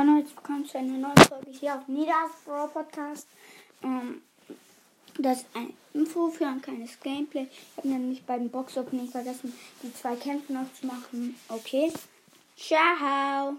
Hallo, jetzt willkommen zu einer neuen Folge hier auf Nidas Brawl Podcast. Ähm, das ist eine Info für ein kleines Gameplay. Ich habe nämlich bei den Box Opening vergessen, die zwei Kämpfe noch zu machen. Okay. Ciao.